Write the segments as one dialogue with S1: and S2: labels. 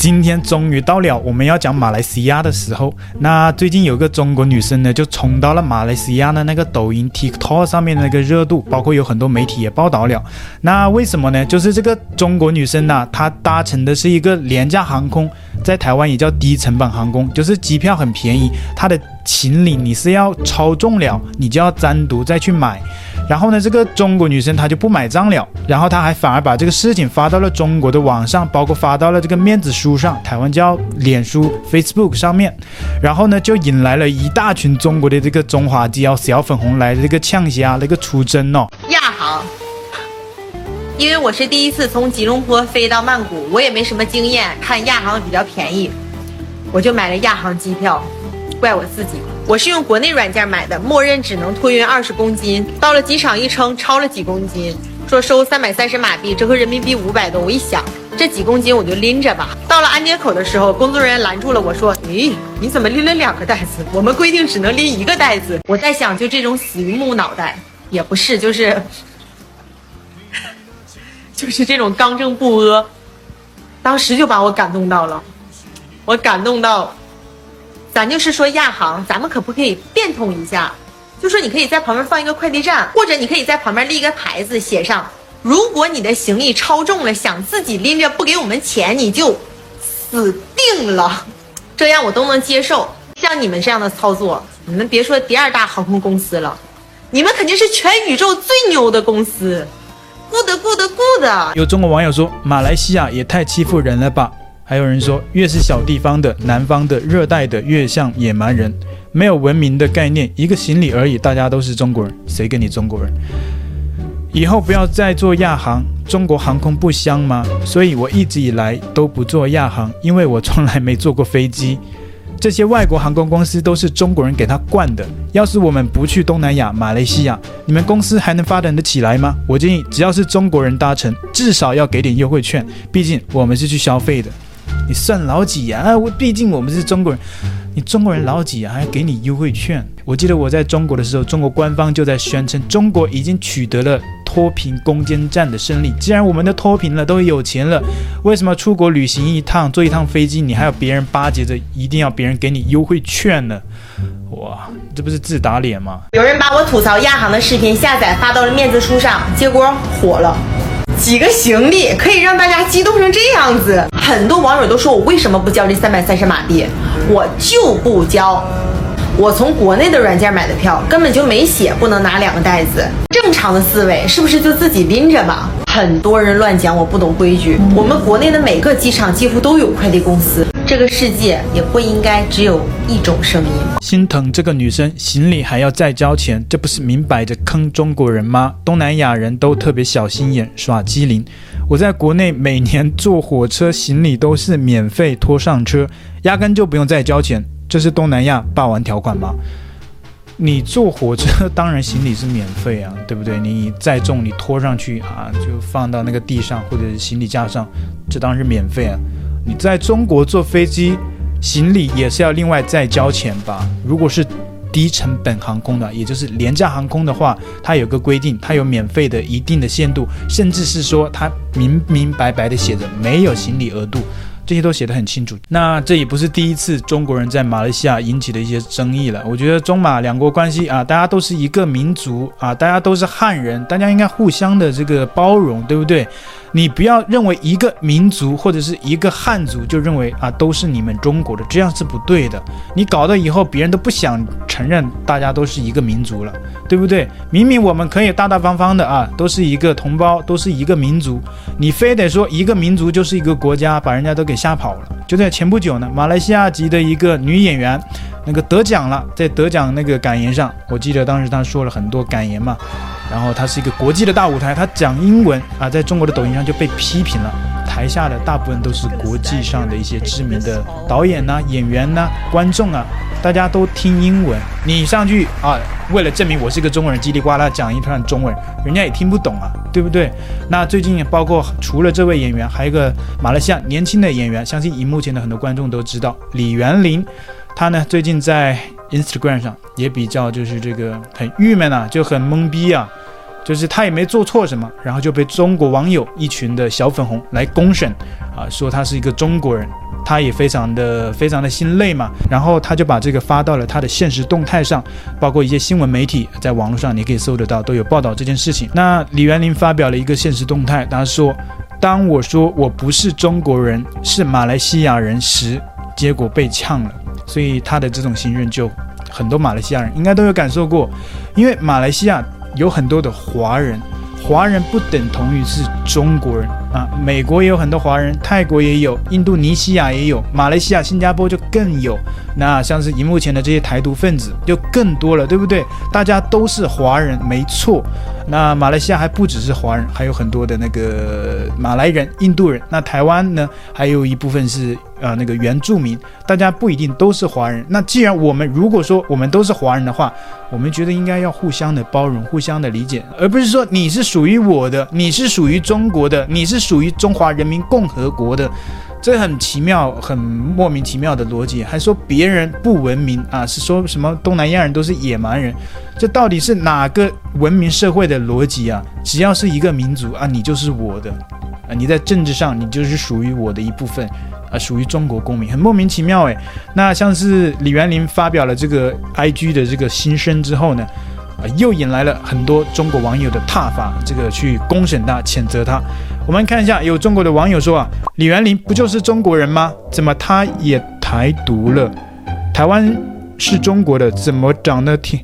S1: 今天终于到了我们要讲马来西亚的时候。那最近有个中国女生呢，就冲到了马来西亚的那个抖音 TikTok 上面那个热度，包括有很多媒体也报道了。那为什么呢？就是这个中国女生呢，她搭乘的是一个廉价航空，在台湾也叫低成本航空，就是机票很便宜，她的行李你是要超重了，你就要单独再去买。然后呢，这个中国女生她就不买账了，然后她还反而把这个事情发到了中国的网上，包括发到了这个面子书上，台湾叫脸书 Facebook 上面，然后呢就引来了一大群中国的这个中华机哦小粉红来这个呛虾那个出征哦。
S2: 亚航，因为我是第一次从吉隆坡飞到曼谷，我也没什么经验，看亚航比较便宜，我就买了亚航机票，怪我自己。我是用国内软件买的，默认只能托运二十公斤。到了机场一称，超了几公斤，说收三百三十马币，折合人民币五百多。我一想，这几公斤我就拎着吧。到了安检口的时候，工作人员拦住了我说：“咦，你怎么拎了两个袋子？我们规定只能拎一个袋子。”我在想，就这种死鱼木脑袋，也不是，就是，就是这种刚正不阿，当时就把我感动到了，我感动到。咱就是说亚航，咱们可不可以变通一下？就说你可以在旁边放一个快递站，或者你可以在旁边立一个牌子，写上：如果你的行李超重了，想自己拎着不给我们钱，你就死定了。这样我都能接受。像你们这样的操作，你们别说第二大航空公司了，你们肯定是全宇宙最牛的公司。Good good good。
S1: 有中国网友说，马来西亚也太欺负人了吧。还有人说，越是小地方的、南方的、热带的，越像野蛮人，没有文明的概念。一个行李而已，大家都是中国人，谁跟你中国人？以后不要再做亚航，中国航空不香吗？所以我一直以来都不做亚航，因为我从来没坐过飞机。这些外国航空公司都是中国人给他惯的。要是我们不去东南亚、马来西亚，你们公司还能发展得起来吗？我建议，只要是中国人搭乘，至少要给点优惠券，毕竟我们是去消费的。你算老几呀？啊，我毕竟我们是中国人，你中国人老几啊？还给你优惠券？我记得我在中国的时候，中国官方就在宣称，中国已经取得了脱贫攻坚战的胜利。既然我们都脱贫了，都有钱了，为什么出国旅行一趟，坐一趟飞机，你还要别人巴结着，一定要别人给你优惠券呢？哇，这不是自打脸吗？
S2: 有人把我吐槽亚航的视频下载发到了面子书上，结果火了。几个行李可以让大家激动成这样子？很多网友都说我为什么不交这三百三十马币？我就不交。我从国内的软件买的票，根本就没写不能拿两个袋子。正常的思维是不是就自己拎着吧？很多人乱讲我不懂规矩。我们国内的每个机场几乎都有快递公司。这个世界也不应该只有一种声音。
S1: 心疼这个女生，行李还要再交钱，这不是明摆着坑中国人吗？东南亚人都特别小心眼，耍机灵。我在国内每年坐火车，行李都是免费拖上车，压根就不用再交钱。这是东南亚霸王条款吗？你坐火车当然行李是免费啊，对不对？你再重你拖上去啊，就放到那个地上或者行李架上，这当然是免费啊。你在中国坐飞机，行李也是要另外再交钱吧？如果是低成本航空的，也就是廉价航空的话，它有个规定，它有免费的一定的限度，甚至是说它明明白白的写着没有行李额度。这些都写得很清楚。那这也不是第一次中国人在马来西亚引起的一些争议了。我觉得中马两国关系啊，大家都是一个民族啊，大家都是汉人，大家应该互相的这个包容，对不对？你不要认为一个民族或者是一个汉族就认为啊都是你们中国的，这样是不对的。你搞得以后别人都不想承认大家都是一个民族了，对不对？明明我们可以大大方方的啊，都是一个同胞，都是一个民族，你非得说一个民族就是一个国家，把人家都给吓跑了。就在前不久呢，马来西亚籍的一个女演员，那个得奖了，在得奖那个感言上，我记得当时她说了很多感言嘛。然后她是一个国际的大舞台，她讲英文啊，在中国的抖音上就被批评了。台下的大部分都是国际上的一些知名的导演呐、演员呐、观众啊，大家都听英文。你上去啊，为了证明我是个中国人，叽里呱啦讲一段中文，人家也听不懂啊，对不对？那最近包括除了这位演员，还有一个马来西亚年轻的演员，相信荧幕前的很多观众都知道李元林，他呢最近在 Instagram 上也比较就是这个很郁闷啊，就很懵逼啊。就是他也没做错什么，然后就被中国网友一群的小粉红来公审，啊，说他是一个中国人，他也非常的非常的心累嘛，然后他就把这个发到了他的现实动态上，包括一些新闻媒体在网络上你可以搜得到，都有报道这件事情。那李元林发表了一个现实动态，他说：“当我说我不是中国人，是马来西亚人时，结果被呛了。”所以他的这种心愿就很多马来西亚人应该都有感受过，因为马来西亚。有很多的华人，华人不等同于是中国人。啊。美国也有很多华人，泰国也有，印度尼西亚也有，马来西亚、新加坡就更有。那像是荧幕前的这些台独分子就更多了，对不对？大家都是华人，没错。那马来西亚还不只是华人，还有很多的那个马来人、印度人。那台湾呢，还有一部分是。呃，那个原住民，大家不一定都是华人。那既然我们如果说我们都是华人的话，我们觉得应该要互相的包容，互相的理解，而不是说你是属于我的，你是属于中国的，你是属于中华人民共和国的，这很奇妙，很莫名其妙的逻辑。还说别人不文明啊，是说什么东南亚人都是野蛮人，这到底是哪个文明社会的逻辑啊？只要是一个民族啊，你就是我的，啊，你在政治上你就是属于我的一部分。啊，属于中国公民，很莫名其妙诶。那像是李元林发表了这个 IG 的这个心声之后呢，又引来了很多中国网友的挞伐，这个去公审他、谴责他。我们看一下，有中国的网友说啊，李元林不就是中国人吗？怎么他也台独了？台湾是中国的，怎么长得挺，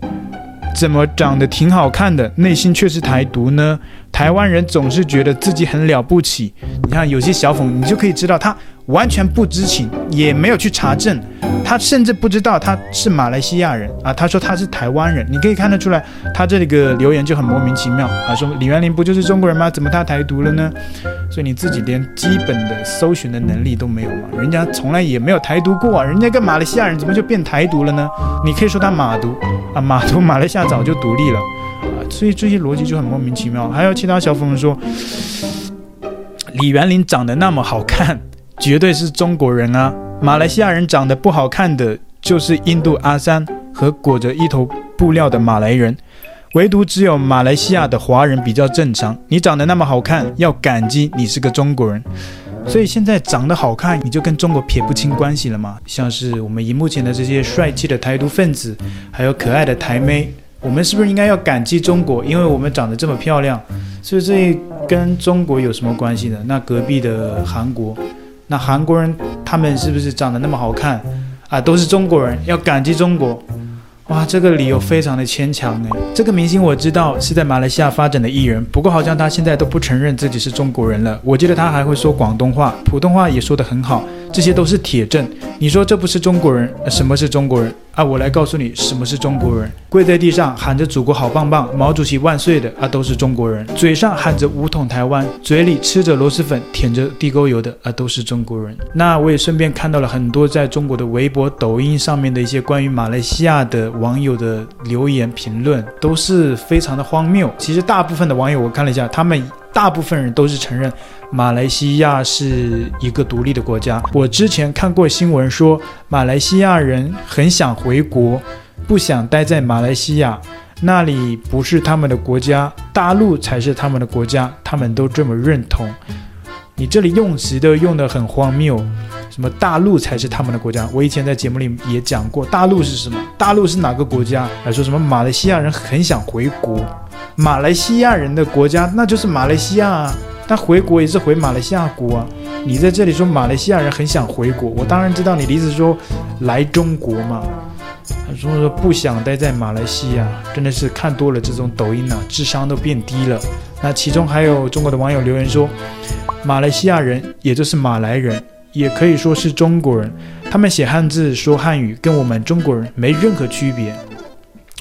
S1: 怎么长得挺好看的，内心却是台独呢？台湾人总是觉得自己很了不起。你看有些小粉，你就可以知道他。完全不知情，也没有去查证，他甚至不知道他是马来西亚人啊。他说他是台湾人，你可以看得出来，他这个留言就很莫名其妙啊。说李元林不就是中国人吗？怎么他台独了呢？所以你自己连基本的搜寻的能力都没有吗？人家从来也没有台独过啊，人家跟马来西亚人怎么就变台独了呢？你可以说他马独啊，马独马来西亚早就独立了啊。所以这些逻辑就很莫名其妙。还有其他小粉红说，李元林长得那么好看。绝对是中国人啊！马来西亚人长得不好看的，就是印度阿三和裹着一头布料的马来人，唯独只有马来西亚的华人比较正常。你长得那么好看，要感激你是个中国人。所以现在长得好看，你就跟中国撇不清关系了吗？像是我们荧幕前的这些帅气的台独分子，还有可爱的台妹，我们是不是应该要感激中国？因为我们长得这么漂亮，所以这跟中国有什么关系呢？那隔壁的韩国。那韩国人他们是不是长得那么好看啊？都是中国人，要感激中国。哇，这个理由非常的牵强诶。这个明星我知道是在马来西亚发展的艺人，不过好像他现在都不承认自己是中国人了。我记得他还会说广东话，普通话也说得很好，这些都是铁证。你说这不是中国人？什么是中国人？啊，我来告诉你什么是中国人。跪在地上喊着“祖国好棒棒，毛主席万岁”的啊，都是中国人；嘴上喊着“武统台湾”，嘴里吃着螺蛳粉、舔着地沟油的啊，都是中国人。那我也顺便看到了很多在中国的微博、抖音上面的一些关于马来西亚的网友的留言评论，都是非常的荒谬。其实大部分的网友我看了一下，他们大部分人都是承认马来西亚是一个独立的国家。我之前看过新闻说，马来西亚人很想回国。不想待在马来西亚，那里不是他们的国家，大陆才是他们的国家，他们都这么认同。你这里用词都用得很荒谬，什么大陆才是他们的国家？我以前在节目里也讲过，大陆是什么？大陆是哪个国家？还说什么马来西亚人很想回国？马来西亚人的国家那就是马来西亚啊，他回国也是回马来西亚国啊。你在这里说马来西亚人很想回国，我当然知道你的意思说来中国嘛。他说说不想待在马来西亚，真的是看多了这种抖音啊，智商都变低了。那其中还有中国的网友留言说，马来西亚人也就是马来人，也可以说是中国人，他们写汉字说汉语，跟我们中国人没任何区别。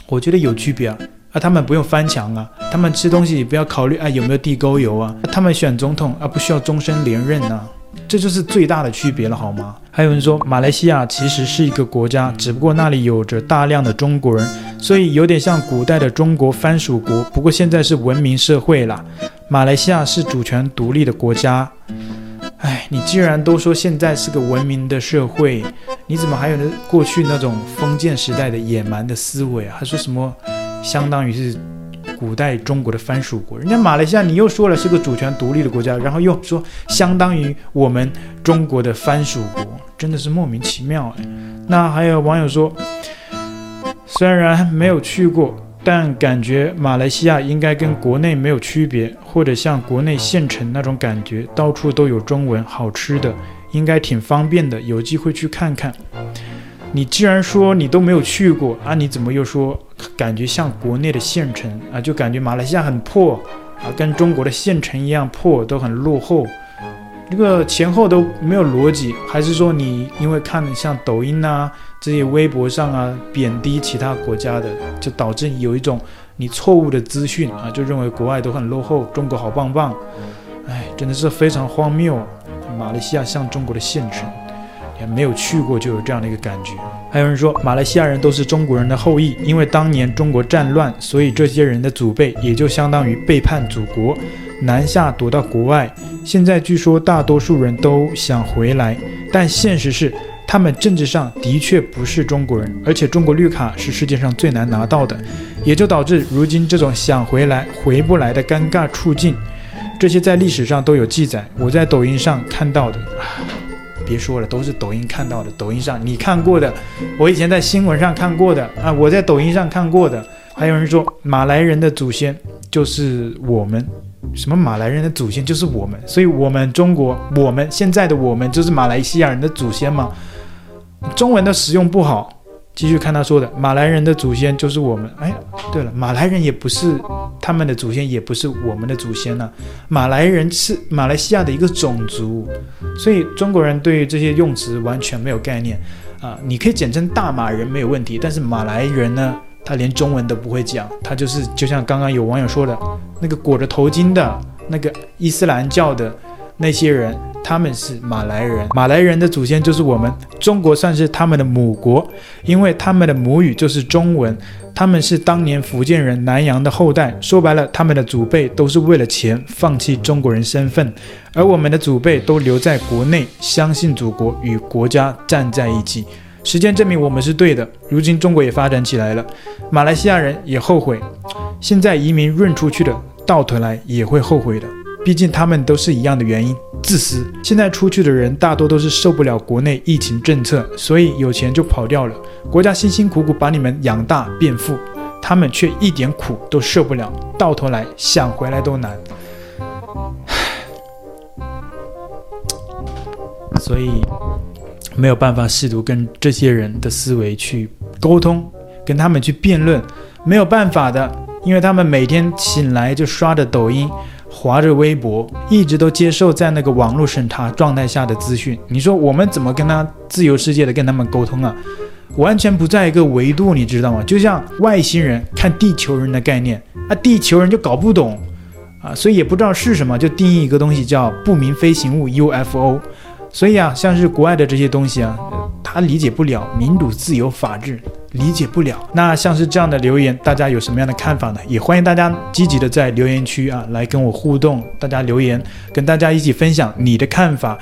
S1: 我觉得有区别啊，啊，他们不用翻墙啊，他们吃东西也不要考虑啊有没有地沟油啊，他们选总统啊不需要终身连任啊。这就是最大的区别了，好吗？还有人说，马来西亚其实是一个国家，只不过那里有着大量的中国人，所以有点像古代的中国藩属国。不过现在是文明社会了，马来西亚是主权独立的国家。哎，你既然都说现在是个文明的社会，你怎么还有那过去那种封建时代的野蛮的思维啊？还说什么相当于是古代中国的藩属国。人家马来西亚你又说了是个主权独立的国家，然后又说相当于我们中国的藩属国，真的是莫名其妙哎。那还有网友说，虽然没有去过，但感觉马来西亚应该跟国内没有区别，或者像国内县城那种感觉，到处都有中文，好吃的，应该挺方便的，有机会去看看。你既然说你都没有去过啊，你怎么又说感觉像国内的县城啊？就感觉马来西亚很破啊，跟中国的县城一样破，都很落后，这个前后都没有逻辑，还是说你因为看像抖音啊这些微博上啊贬低其他国家的，就导致有一种你错误的资讯啊，就认为国外都很落后，中国好棒棒，哎，真的是非常荒谬，马来西亚像中国的县城。也没有去过，就有这样的一个感觉。还有人说，马来西亚人都是中国人的后裔，因为当年中国战乱，所以这些人的祖辈也就相当于背叛祖国，南下躲到国外。现在据说大多数人都想回来，但现实是，他们政治上的确不是中国人，而且中国绿卡是世界上最难拿到的，也就导致如今这种想回来回不来的尴尬处境。这些在历史上都有记载，我在抖音上看到的。别说了，都是抖音看到的。抖音上你看过的，我以前在新闻上看过的啊，我在抖音上看过的。还有人说马来人的祖先就是我们，什么马来人的祖先就是我们，所以我们中国，我们现在的我们就是马来西亚人的祖先嘛？中文的使用不好。继续看他说的，马来人的祖先就是我们。哎，对了，马来人也不是他们的祖先，也不是我们的祖先呢、马来人是马来西亚的一个种族，所以中国人对于这些用词完全没有概念啊。你可以简称大马人没有问题，但是马来人呢，他连中文都不会讲，他就是就像刚刚有网友说的，那个裹着头巾的那个伊斯兰教的那些人。他们是马来人，马来人的祖先就是我们，中国算是他们的母国，因为他们的母语就是中文。他们是当年福建人南洋的后代，说白了，他们的祖辈都是为了钱放弃中国人身份，而我们的祖辈都留在国内，相信祖国，与国家站在一起。时间证明我们是对的，如今中国也发展起来了，马来西亚人也后悔，现在移民润出去的，到头来也会后悔的。毕竟他们都是一样的原因，自私。现在出去的人大多都是受不了国内疫情政策，所以有钱就跑掉了。国家辛辛苦苦把你们养大变富，他们却一点苦都受不了，到头来想回来都难。所以没有办法试图跟这些人的思维去沟通，跟他们去辩论，没有办法的，因为他们每天醒来就刷着抖音。划着微博，一直都接受在那个网络审查状态下的资讯。你说我们怎么跟他自由世界的跟他们沟通啊？完全不在一个维度，你知道吗？就像外星人看地球人的概念，啊，地球人就搞不懂啊，所以也不知道是什么，就定义一个东西叫不明飞行物 UFO。所以啊，像是国外的这些东西啊，他理解不了民主、自由、法治。理解不了，那像是这样的留言，大家有什么样的看法呢？也欢迎大家积极的在留言区啊来跟我互动，大家留言，跟大家一起分享你的看法。